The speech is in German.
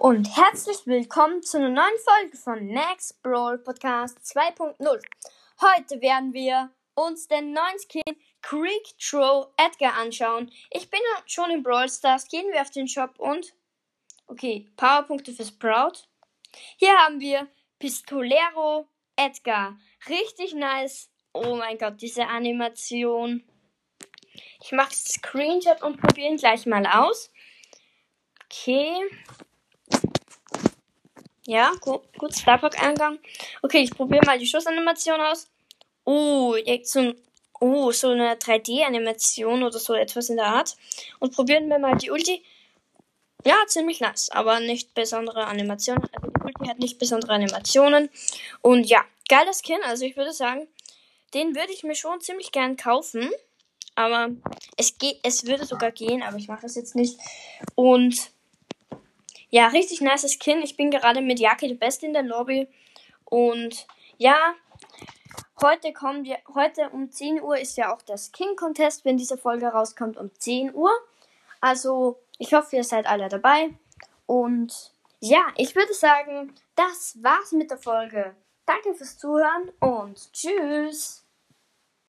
und herzlich willkommen zu einer neuen Folge von Max Brawl Podcast 2.0. Heute werden wir uns den neuen Skin Creek Troll Edgar anschauen. Ich bin schon in Brawl Stars. Gehen wir auf den Shop und. Okay, Powerpunkte für Sprout. Hier haben wir Pistolero Edgar. Richtig nice. Oh mein Gott, diese Animation. Ich mache Screenshot und probiere ihn gleich mal aus. Okay. Ja, gut, gut Starpack-Eingang. Okay, ich probiere mal die Schussanimation aus. Oh, so, oh, so eine 3D-Animation oder so etwas in der Art. Und probieren wir mal die Ulti. Ja, ziemlich nice, aber nicht besondere Animationen. Also die Ulti hat nicht besondere Animationen. Und ja, geiler Skin. Also ich würde sagen, den würde ich mir schon ziemlich gern kaufen. Aber es geht, es würde sogar gehen, aber ich mache es jetzt nicht. Und ja, richtig nice Skin. Ich bin gerade mit Jaki der Beste in der Lobby. Und ja, heute kommen wir, heute um 10 Uhr ist ja auch der Skin Contest, wenn diese Folge rauskommt, um 10 Uhr. Also, ich hoffe, ihr seid alle dabei. Und ja, ich würde sagen, das war's mit der Folge. Danke fürs Zuhören und tschüss.